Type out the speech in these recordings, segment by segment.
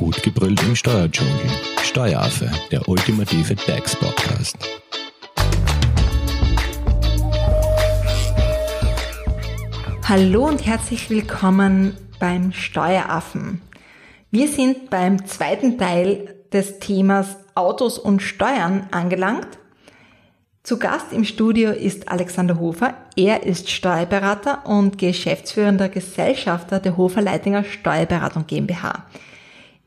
Gut gebrüllt im Steuerdschungel. Steueraffe, der ultimative DAX-Podcast. Hallo und herzlich willkommen beim Steueraffen. Wir sind beim zweiten Teil des Themas Autos und Steuern angelangt. Zu Gast im Studio ist Alexander Hofer. Er ist Steuerberater und geschäftsführender Gesellschafter der Hofer Leitinger Steuerberatung GmbH.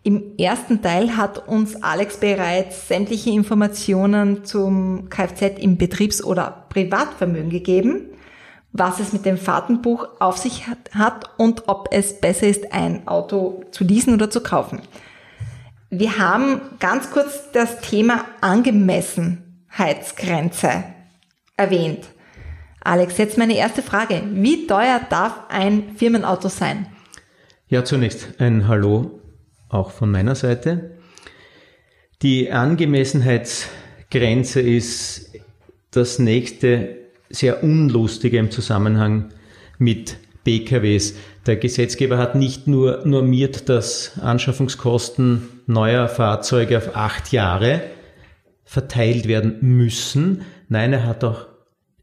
Im ersten Teil hat uns Alex bereits sämtliche Informationen zum Kfz im Betriebs- oder Privatvermögen gegeben, was es mit dem Fahrtenbuch auf sich hat und ob es besser ist, ein Auto zu leasen oder zu kaufen. Wir haben ganz kurz das Thema Angemessenheitsgrenze erwähnt. Alex, jetzt meine erste Frage. Wie teuer darf ein Firmenauto sein? Ja, zunächst ein Hallo auch von meiner Seite. Die Angemessenheitsgrenze ist das nächste sehr unlustige im Zusammenhang mit BKWs. Der Gesetzgeber hat nicht nur normiert, dass Anschaffungskosten neuer Fahrzeuge auf acht Jahre verteilt werden müssen. Nein, er hat auch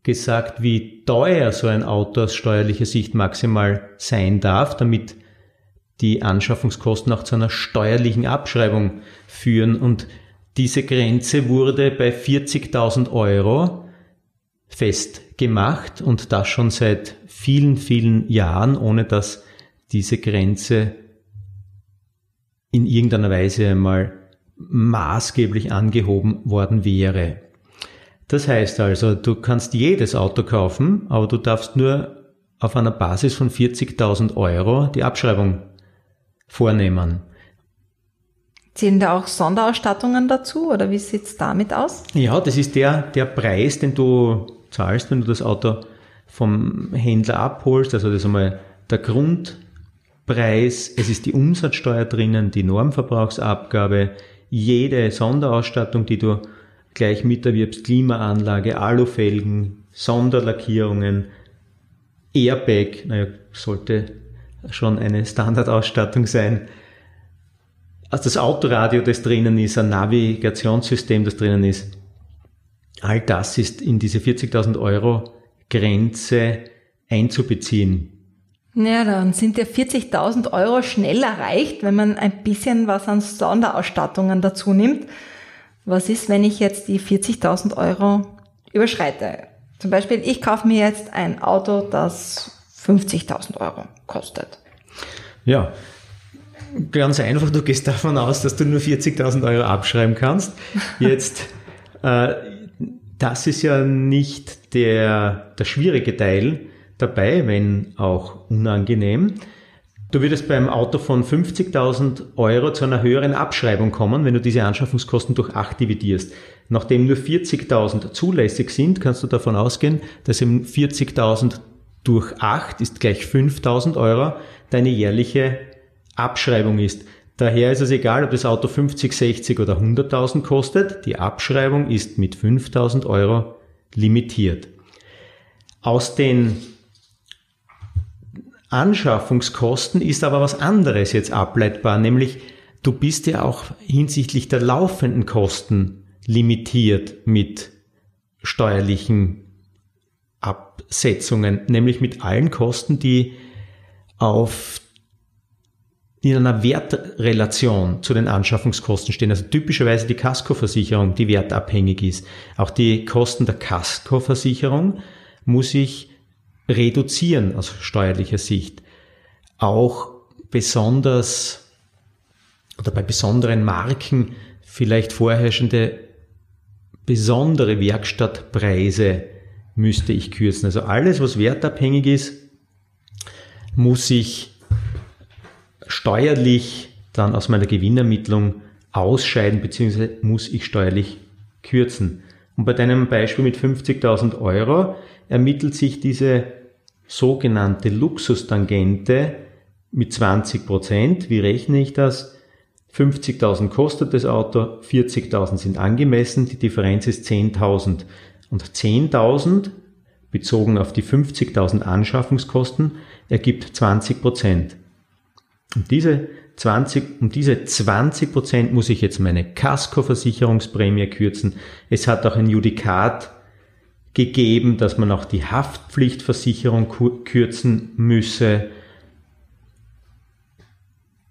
gesagt, wie teuer so ein Auto aus steuerlicher Sicht maximal sein darf, damit die Anschaffungskosten auch zu einer steuerlichen Abschreibung führen. Und diese Grenze wurde bei 40.000 Euro festgemacht und das schon seit vielen, vielen Jahren, ohne dass diese Grenze in irgendeiner Weise einmal maßgeblich angehoben worden wäre. Das heißt also, du kannst jedes Auto kaufen, aber du darfst nur auf einer Basis von 40.000 Euro die Abschreibung vornehmen. Zählen da auch Sonderausstattungen dazu oder wie sieht es damit aus? Ja, das ist der, der Preis, den du zahlst, wenn du das Auto vom Händler abholst. Also das ist einmal der Grundpreis, es ist die Umsatzsteuer drinnen, die Normverbrauchsabgabe, jede Sonderausstattung, die du gleich miterwirbst, Klimaanlage, Alufelgen, Sonderlackierungen, Airbag, naja, sollte schon eine Standardausstattung sein. Also das Autoradio, das drinnen ist, ein Navigationssystem, das drinnen ist, all das ist in diese 40.000 Euro Grenze einzubeziehen. Ja, dann sind ja 40.000 Euro schnell erreicht, wenn man ein bisschen was an Sonderausstattungen dazu nimmt. Was ist, wenn ich jetzt die 40.000 Euro überschreite? Zum Beispiel, ich kaufe mir jetzt ein Auto, das 50.000 Euro kostet. Ja, ganz einfach, du gehst davon aus, dass du nur 40.000 Euro abschreiben kannst. Jetzt, äh, das ist ja nicht der, der schwierige Teil dabei, wenn auch unangenehm. Du würdest beim Auto von 50.000 Euro zu einer höheren Abschreibung kommen, wenn du diese Anschaffungskosten durch 8 dividierst. Nachdem nur 40.000 zulässig sind, kannst du davon ausgehen, dass eben 40.000 durch 8 ist gleich 5000 Euro deine jährliche Abschreibung ist. Daher ist es egal, ob das Auto 50, 60 oder 100.000 kostet. Die Abschreibung ist mit 5000 Euro limitiert. Aus den Anschaffungskosten ist aber was anderes jetzt ableitbar, nämlich du bist ja auch hinsichtlich der laufenden Kosten limitiert mit steuerlichen Absetzungen, nämlich mit allen Kosten, die auf in einer Wertrelation zu den Anschaffungskosten stehen. Also typischerweise die Kaskoversicherung, die wertabhängig ist. Auch die Kosten der Kaskoversicherung muss ich reduzieren aus steuerlicher Sicht. Auch besonders oder bei besonderen Marken vielleicht vorherrschende besondere Werkstattpreise müsste ich kürzen. Also alles, was wertabhängig ist, muss ich steuerlich dann aus meiner Gewinnermittlung ausscheiden, beziehungsweise muss ich steuerlich kürzen. Und bei deinem Beispiel mit 50.000 Euro ermittelt sich diese sogenannte Luxustangente mit 20 Prozent. Wie rechne ich das? 50.000 kostet das Auto, 40.000 sind angemessen, die Differenz ist 10.000. Und 10.000 bezogen auf die 50.000 Anschaffungskosten ergibt 20 Prozent. Und diese 20, um diese 20 Prozent muss ich jetzt meine Casco-Versicherungsprämie kürzen. Es hat auch ein Judikat gegeben, dass man auch die Haftpflichtversicherung kürzen müsse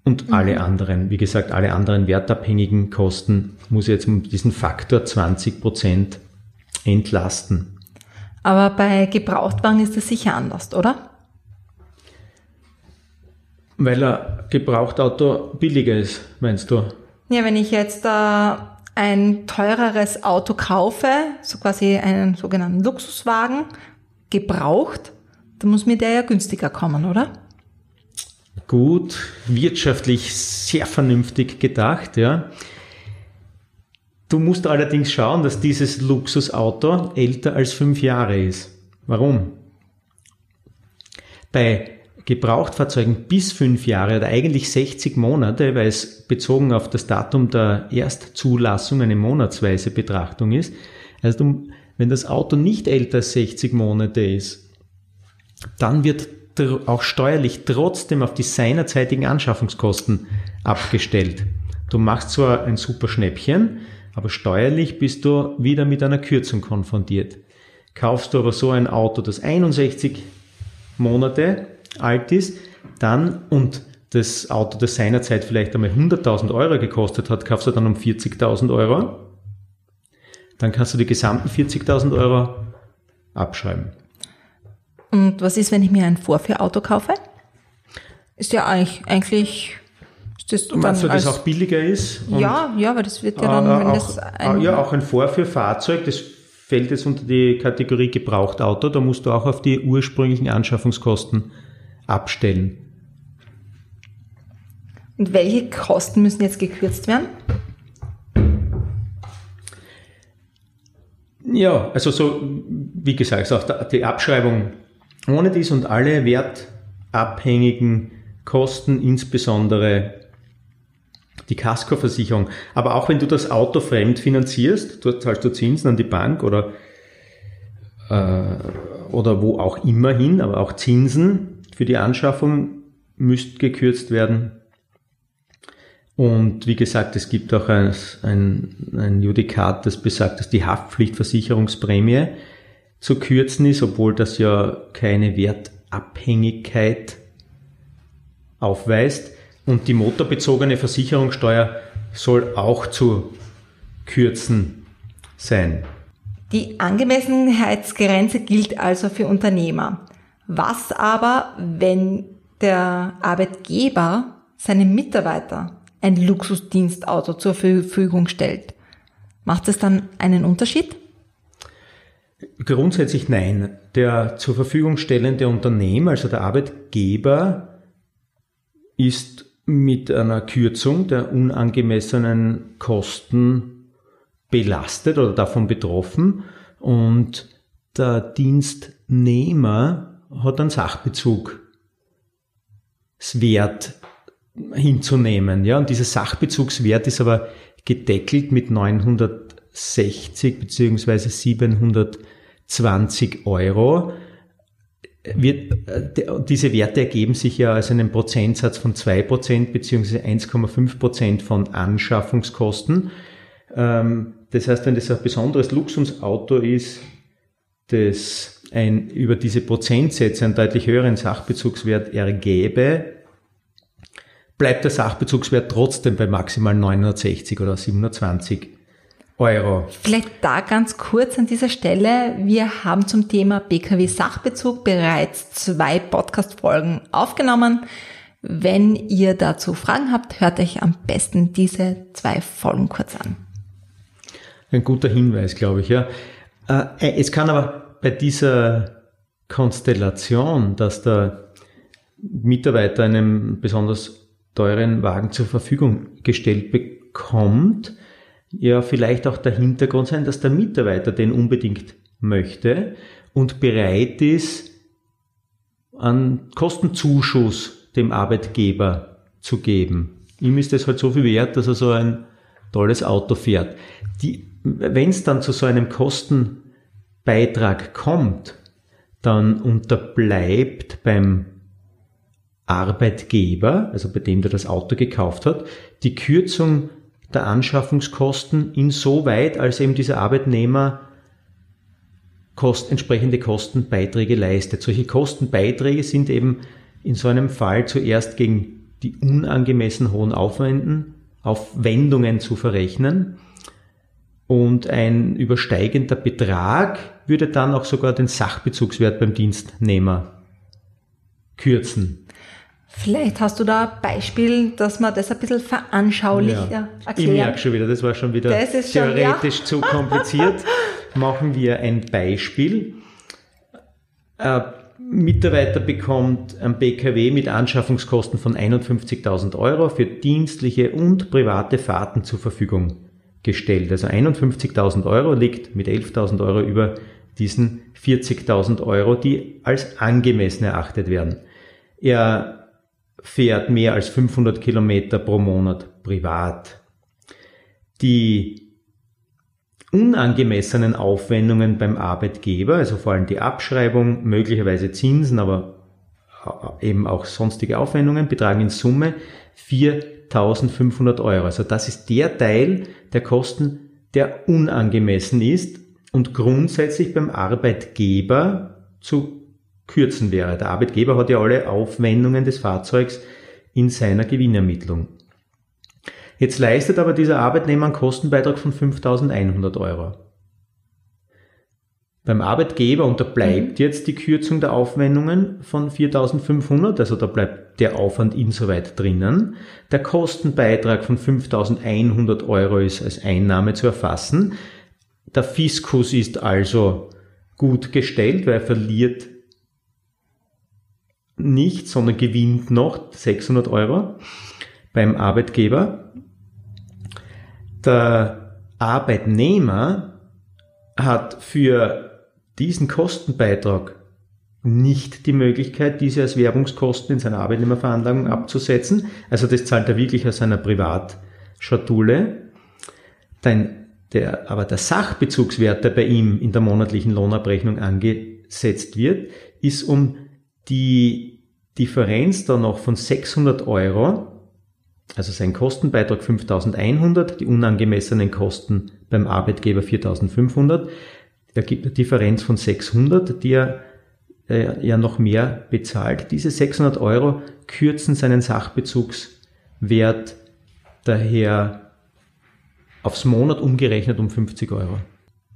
und mhm. alle anderen, wie gesagt, alle anderen wertabhängigen Kosten muss ich jetzt um diesen Faktor 20 Prozent entlasten. Aber bei Gebrauchtwagen ist das sicher anders, oder? Weil ein Gebrauchtauto billiger ist, meinst du? Ja, wenn ich jetzt äh, ein teureres Auto kaufe, so quasi einen sogenannten Luxuswagen, gebraucht, dann muss mir der ja günstiger kommen, oder? Gut, wirtschaftlich sehr vernünftig gedacht, ja. Du musst allerdings schauen, dass dieses Luxusauto älter als fünf Jahre ist. Warum? Bei Gebrauchtfahrzeugen bis fünf Jahre oder eigentlich 60 Monate, weil es bezogen auf das Datum der Erstzulassung eine monatsweise Betrachtung ist. Also wenn das Auto nicht älter als 60 Monate ist, dann wird auch steuerlich trotzdem auf die seinerzeitigen Anschaffungskosten abgestellt. Du machst zwar ein super Schnäppchen, aber steuerlich bist du wieder mit einer Kürzung konfrontiert. Kaufst du aber so ein Auto, das 61 Monate alt ist, dann und das Auto, das seinerzeit vielleicht einmal 100.000 Euro gekostet hat, kaufst du dann um 40.000 Euro, dann kannst du die gesamten 40.000 Euro abschreiben. Und was ist, wenn ich mir ein Vorführauto kaufe? Ist ja eigentlich, das dann Meinst du, dass auch billiger ist? ja, ja, weil das wird ja dann, äh, wenn auch, das ein, Ja, auch ein Vorführfahrzeug, das fällt jetzt unter die Kategorie Gebrauchtauto, da musst du auch auf die ursprünglichen Anschaffungskosten abstellen. Und welche Kosten müssen jetzt gekürzt werden? Ja, also so, wie gesagt, auch die Abschreibung ohne dies und alle wertabhängigen Kosten, insbesondere die Kaskoversicherung. Aber auch wenn du das Auto fremd finanzierst, dort zahlst du Zinsen an die Bank oder, äh, oder wo auch immer hin, aber auch Zinsen für die Anschaffung müssten gekürzt werden. Und wie gesagt, es gibt auch ein, ein, ein Judikat, das besagt, dass die Haftpflichtversicherungsprämie zu kürzen ist, obwohl das ja keine Wertabhängigkeit aufweist. Und die motorbezogene Versicherungssteuer soll auch zu kürzen sein. Die Angemessenheitsgrenze gilt also für Unternehmer. Was aber, wenn der Arbeitgeber seinem Mitarbeiter ein Luxusdienstauto zur Verfügung stellt? Macht es dann einen Unterschied? Grundsätzlich nein. Der zur Verfügung stellende Unternehmer, also der Arbeitgeber, ist mit einer Kürzung der unangemessenen Kosten belastet oder davon betroffen und der Dienstnehmer hat einen Sachbezug Wert hinzunehmen. Ja, und dieser Sachbezugswert ist aber gedeckelt mit 960 beziehungsweise 720 Euro wird, äh, diese Werte ergeben sich ja als einen Prozentsatz von 2% bzw. 1,5% von Anschaffungskosten. Ähm, das heißt, wenn das ein besonderes Luxusauto ist, das ein, über diese Prozentsätze einen deutlich höheren Sachbezugswert ergäbe, bleibt der Sachbezugswert trotzdem bei maximal 960 oder 720 Euro. Vielleicht da ganz kurz an dieser Stelle. Wir haben zum Thema BKW Sachbezug bereits zwei Podcast-Folgen aufgenommen. Wenn ihr dazu Fragen habt, hört euch am besten diese zwei Folgen kurz an. Ein guter Hinweis, glaube ich, ja. Äh, es kann aber bei dieser Konstellation, dass der Mitarbeiter einen besonders teuren Wagen zur Verfügung gestellt bekommt, ja vielleicht auch der Hintergrund sein, dass der Mitarbeiter den unbedingt möchte und bereit ist, einen Kostenzuschuss dem Arbeitgeber zu geben. Ihm ist es halt so viel wert, dass er so ein tolles Auto fährt. Wenn es dann zu so einem Kostenbeitrag kommt, dann unterbleibt beim Arbeitgeber, also bei dem der das Auto gekauft hat, die Kürzung der Anschaffungskosten insoweit, als eben dieser Arbeitnehmer Kost, entsprechende Kostenbeiträge leistet. Solche Kostenbeiträge sind eben in so einem Fall zuerst gegen die unangemessen hohen Aufwänden, Aufwendungen zu verrechnen. Und ein übersteigender Betrag würde dann auch sogar den Sachbezugswert beim Dienstnehmer kürzen. Vielleicht hast du da ein Beispiel, dass man das ein bisschen veranschaulicher ja. erklären. Ich merke schon wieder, das war schon wieder theoretisch schon, ja. zu kompliziert. Machen wir ein Beispiel. Ein Mitarbeiter bekommt ein BKW mit Anschaffungskosten von 51.000 Euro für dienstliche und private Fahrten zur Verfügung gestellt. Also 51.000 Euro liegt mit 11.000 Euro über diesen 40.000 Euro, die als angemessen erachtet werden. Er fährt mehr als 500 Kilometer pro Monat privat. Die unangemessenen Aufwendungen beim Arbeitgeber, also vor allem die Abschreibung, möglicherweise Zinsen, aber eben auch sonstige Aufwendungen, betragen in Summe 4.500 Euro. Also das ist der Teil der Kosten, der unangemessen ist und grundsätzlich beim Arbeitgeber zu kürzen wäre. Der Arbeitgeber hat ja alle Aufwendungen des Fahrzeugs in seiner Gewinnermittlung. Jetzt leistet aber dieser Arbeitnehmer einen Kostenbeitrag von 5.100 Euro. Beim Arbeitgeber, und da bleibt mhm. jetzt die Kürzung der Aufwendungen von 4.500, also da bleibt der Aufwand insoweit drinnen. Der Kostenbeitrag von 5.100 Euro ist als Einnahme zu erfassen. Der Fiskus ist also gut gestellt, weil er verliert nicht, sondern gewinnt noch 600 Euro beim Arbeitgeber. Der Arbeitnehmer hat für diesen Kostenbeitrag nicht die Möglichkeit, diese als Werbungskosten in seiner Arbeitnehmerveranlagung abzusetzen. Also das zahlt er wirklich aus seiner Privatschatulle. Dann der, aber der Sachbezugswert, der bei ihm in der monatlichen Lohnabrechnung angesetzt wird, ist um die Differenz dann noch von 600 Euro, also sein Kostenbeitrag 5100, die unangemessenen Kosten beim Arbeitgeber 4500, da gibt eine Differenz von 600, die er äh, ja noch mehr bezahlt. Diese 600 Euro kürzen seinen Sachbezugswert daher aufs Monat umgerechnet um 50 Euro.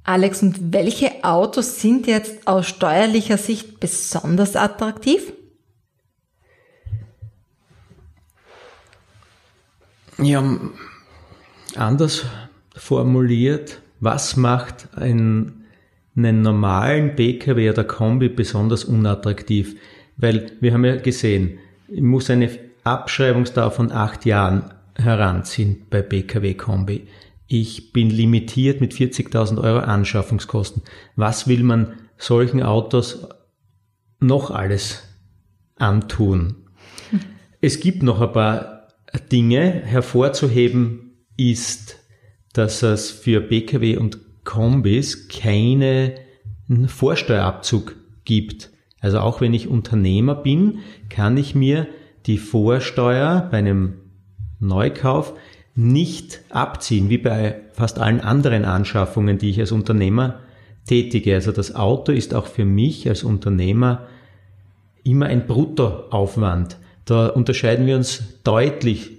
Alex, und welche Autos sind jetzt aus steuerlicher Sicht besonders attraktiv? Ja, anders formuliert, was macht einen, einen normalen PKW oder Kombi besonders unattraktiv? Weil wir haben ja gesehen, ich muss eine Abschreibungsdauer von acht Jahren heranziehen bei PKW-Kombi ich bin limitiert mit 40.000 Euro Anschaffungskosten. Was will man solchen Autos noch alles antun? Es gibt noch ein paar Dinge. Hervorzuheben ist, dass es für Pkw und Kombis keinen Vorsteuerabzug gibt. Also auch wenn ich Unternehmer bin, kann ich mir die Vorsteuer bei einem Neukauf nicht abziehen, wie bei fast allen anderen Anschaffungen, die ich als Unternehmer tätige. Also das Auto ist auch für mich als Unternehmer immer ein Bruttoaufwand. Da unterscheiden wir uns deutlich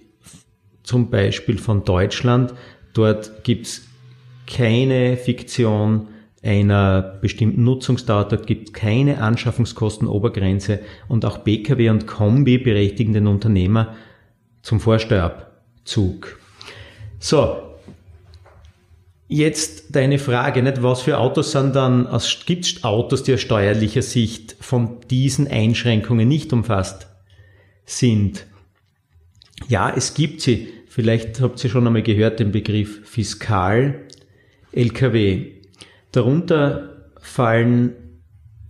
zum Beispiel von Deutschland. Dort gibt's keine Fiktion einer bestimmten Nutzungsdauer, dort gibt keine Anschaffungskostenobergrenze und auch Pkw und Kombi berechtigen den Unternehmer zum Vorsteuerabzug. So, jetzt deine Frage, nicht? was für Autos sind dann, gibt es Autos, die aus steuerlicher Sicht von diesen Einschränkungen nicht umfasst sind? Ja, es gibt sie. Vielleicht habt ihr schon einmal gehört den Begriff Fiskal LKW. Darunter fallen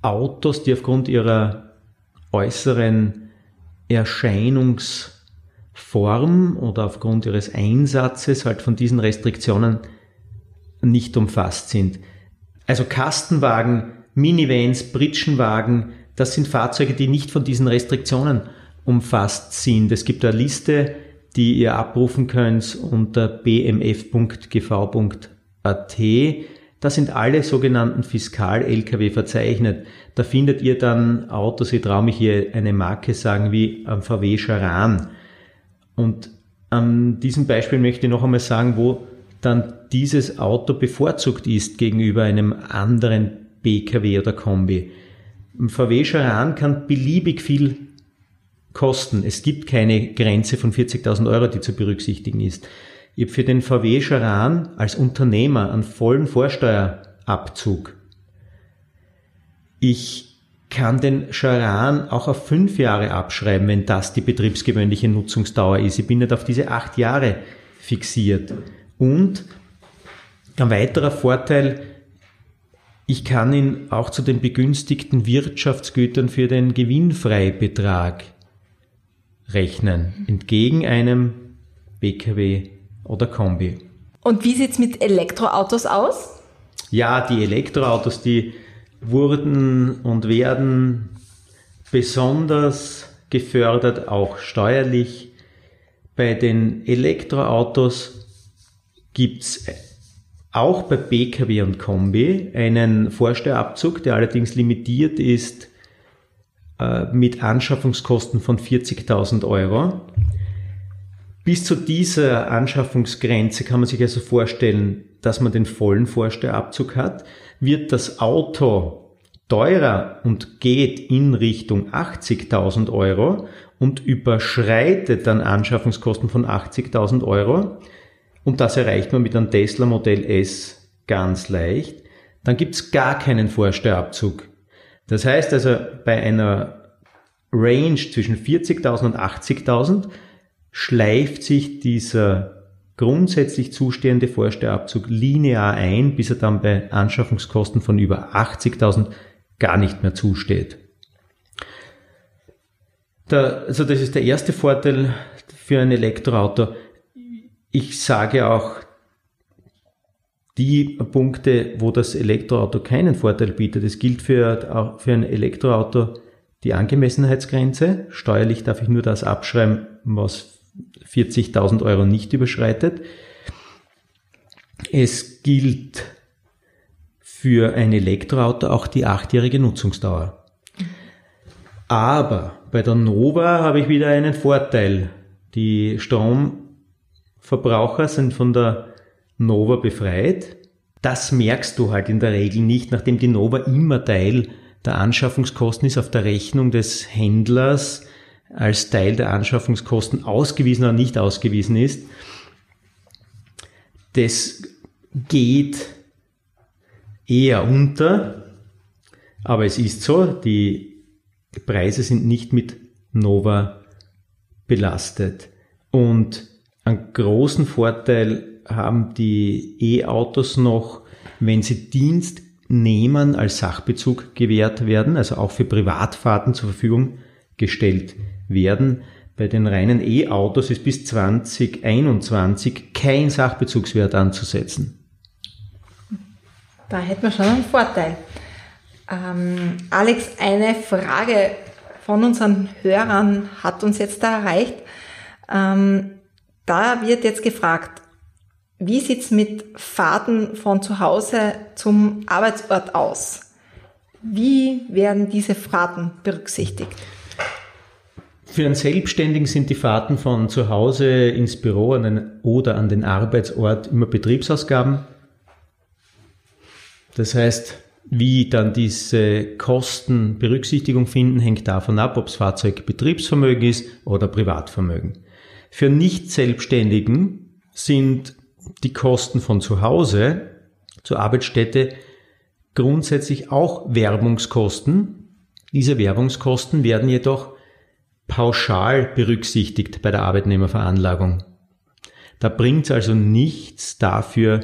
Autos, die aufgrund ihrer äußeren Erscheinungs Form oder aufgrund ihres Einsatzes halt von diesen Restriktionen nicht umfasst sind. Also Kastenwagen, Minivans, Pritschenwagen, das sind Fahrzeuge, die nicht von diesen Restriktionen umfasst sind. Es gibt eine Liste, die ihr abrufen könnt unter bmf.gv.at. Da sind alle sogenannten Fiskal-Lkw verzeichnet. Da findet ihr dann Autos, ich traue mich hier eine Marke sagen, wie VW Charan. Und an diesem Beispiel möchte ich noch einmal sagen, wo dann dieses Auto bevorzugt ist gegenüber einem anderen BKW oder Kombi. Ein VW Charan kann beliebig viel kosten. Es gibt keine Grenze von 40.000 Euro, die zu berücksichtigen ist. Ich habe für den VW Charan als Unternehmer einen vollen Vorsteuerabzug. Ich kann den Charan auch auf fünf Jahre abschreiben, wenn das die betriebsgewöhnliche Nutzungsdauer ist. Ich bin nicht auf diese acht Jahre fixiert. Und ein weiterer Vorteil, ich kann ihn auch zu den begünstigten Wirtschaftsgütern für den Gewinnfreibetrag rechnen, entgegen einem BKW oder Kombi. Und wie sieht's mit Elektroautos aus? Ja, die Elektroautos, die wurden und werden besonders gefördert, auch steuerlich. Bei den Elektroautos gibt's auch bei Pkw und Kombi einen Vorsteuerabzug, der allerdings limitiert ist äh, mit Anschaffungskosten von 40.000 Euro. Bis zu dieser Anschaffungsgrenze kann man sich also vorstellen, dass man den vollen Vorsteuerabzug hat. Wird das Auto teurer und geht in Richtung 80.000 Euro und überschreitet dann Anschaffungskosten von 80.000 Euro, und das erreicht man mit einem Tesla Modell S ganz leicht, dann gibt's gar keinen Vorsteuerabzug. Das heißt also, bei einer Range zwischen 40.000 und 80.000 schleift sich dieser grundsätzlich zustehende Vorsteuerabzug linear ein, bis er dann bei Anschaffungskosten von über 80.000 gar nicht mehr zusteht. Der, also das ist der erste Vorteil für ein Elektroauto. Ich sage auch, die Punkte, wo das Elektroauto keinen Vorteil bietet, das gilt für, für ein Elektroauto die Angemessenheitsgrenze. Steuerlich darf ich nur das abschreiben, was 40.000 Euro nicht überschreitet. Es gilt für ein Elektroauto auch die achtjährige Nutzungsdauer. Aber bei der Nova habe ich wieder einen Vorteil. Die Stromverbraucher sind von der Nova befreit. Das merkst du halt in der Regel nicht, nachdem die Nova immer Teil der Anschaffungskosten ist auf der Rechnung des Händlers als Teil der Anschaffungskosten ausgewiesen oder nicht ausgewiesen ist. Das geht eher unter, aber es ist so, die Preise sind nicht mit Nova belastet. Und einen großen Vorteil haben die E-Autos noch, wenn sie Dienstnehmern als Sachbezug gewährt werden, also auch für Privatfahrten zur Verfügung gestellt werden. Bei den reinen E-Autos ist bis 2021 kein Sachbezugswert anzusetzen. Da hätten wir schon einen Vorteil. Ähm, Alex, eine Frage von unseren Hörern hat uns jetzt da erreicht. Ähm, da wird jetzt gefragt, wie sieht's mit Fahrten von zu Hause zum Arbeitsort aus? Wie werden diese Fahrten berücksichtigt? Für einen Selbstständigen sind die Fahrten von zu Hause ins Büro an den, oder an den Arbeitsort immer Betriebsausgaben. Das heißt, wie dann diese Kosten Berücksichtigung finden, hängt davon ab, ob das Fahrzeug Betriebsvermögen ist oder Privatvermögen. Für Nicht-Selbstständigen sind die Kosten von zu Hause zur Arbeitsstätte grundsätzlich auch Werbungskosten. Diese Werbungskosten werden jedoch pauschal berücksichtigt bei der Arbeitnehmerveranlagung. Da bringt es also nichts dafür,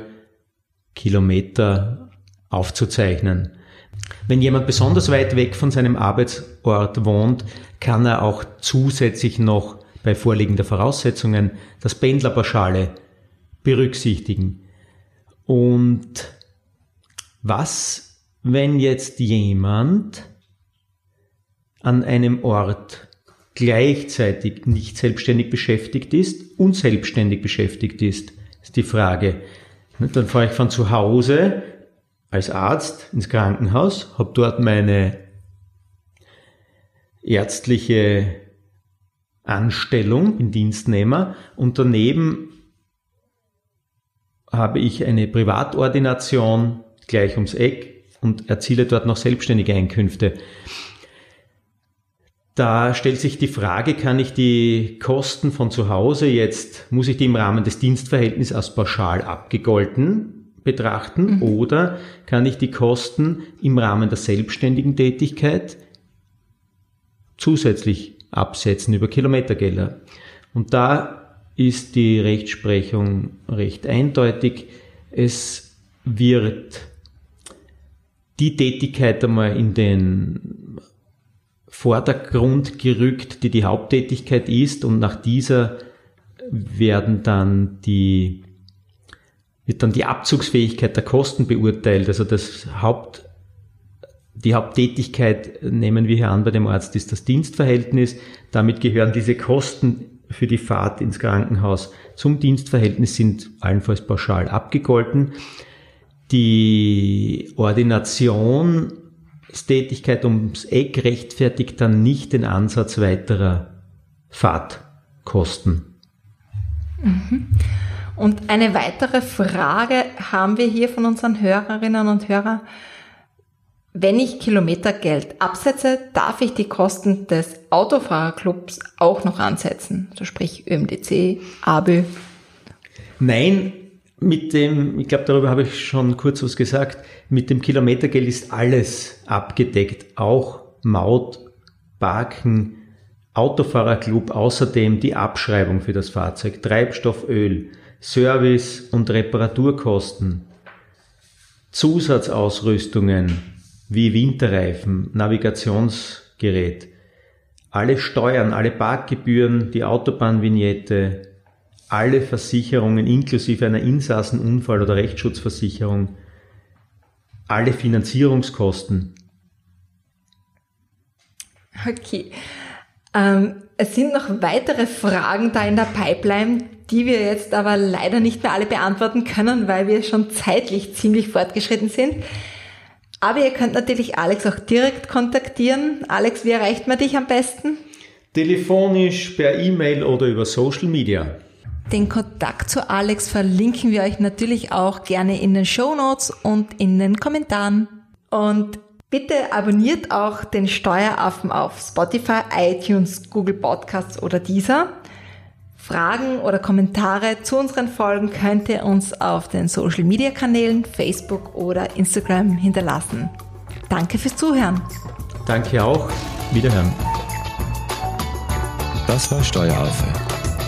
Kilometer aufzuzeichnen. Wenn jemand besonders weit weg von seinem Arbeitsort wohnt, kann er auch zusätzlich noch bei vorliegender Voraussetzungen das Pendlerpauschale berücksichtigen. Und was, wenn jetzt jemand an einem Ort gleichzeitig nicht selbstständig beschäftigt ist und selbstständig beschäftigt ist, ist die Frage. Dann fahre ich von zu Hause als Arzt ins Krankenhaus, habe dort meine ärztliche Anstellung, bin Dienstnehmer und daneben habe ich eine Privatordination gleich ums Eck und erziele dort noch selbstständige Einkünfte. Da stellt sich die Frage, kann ich die Kosten von zu Hause jetzt, muss ich die im Rahmen des Dienstverhältnisses als pauschal abgegolten betrachten mhm. oder kann ich die Kosten im Rahmen der selbstständigen Tätigkeit zusätzlich absetzen über Kilometergelder? Und da ist die Rechtsprechung recht eindeutig. Es wird die Tätigkeit einmal in den Vordergrund gerückt, die die Haupttätigkeit ist und nach dieser werden dann die, wird dann die Abzugsfähigkeit der Kosten beurteilt. Also das Haupt, die Haupttätigkeit, nehmen wir hier an bei dem Arzt, ist das Dienstverhältnis. Damit gehören diese Kosten für die Fahrt ins Krankenhaus zum Dienstverhältnis sind allenfalls pauschal abgegolten. Die Ordination Tätigkeit ums Eck rechtfertigt dann nicht den Ansatz weiterer Fahrtkosten. Mhm. Und eine weitere Frage haben wir hier von unseren Hörerinnen und Hörern. Wenn ich Kilometergeld absetze, darf ich die Kosten des Autofahrerclubs auch noch ansetzen? So sprich ÖMDC, ABÖ. Nein, mit dem, ich glaube, darüber habe ich schon kurz was gesagt, mit dem Kilometergeld ist alles abgedeckt, auch Maut, Parken, Autofahrerclub, außerdem die Abschreibung für das Fahrzeug, Treibstofföl, Service und Reparaturkosten, Zusatzausrüstungen wie Winterreifen, Navigationsgerät, alle Steuern, alle Parkgebühren, die Autobahnvignette, alle Versicherungen inklusive einer Insassenunfall- oder Rechtsschutzversicherung, alle Finanzierungskosten. Okay. Ähm, es sind noch weitere Fragen da in der Pipeline, die wir jetzt aber leider nicht mehr alle beantworten können, weil wir schon zeitlich ziemlich fortgeschritten sind. Aber ihr könnt natürlich Alex auch direkt kontaktieren. Alex, wie erreicht man dich am besten? Telefonisch, per E-Mail oder über Social Media. Den Kontakt zu Alex verlinken wir euch natürlich auch gerne in den Show Notes und in den Kommentaren. Und bitte abonniert auch den Steueraffen auf Spotify, iTunes, Google Podcasts oder dieser. Fragen oder Kommentare zu unseren Folgen könnt ihr uns auf den Social Media Kanälen Facebook oder Instagram hinterlassen. Danke fürs Zuhören. Danke auch. Wiederhören. Das war Steueraffe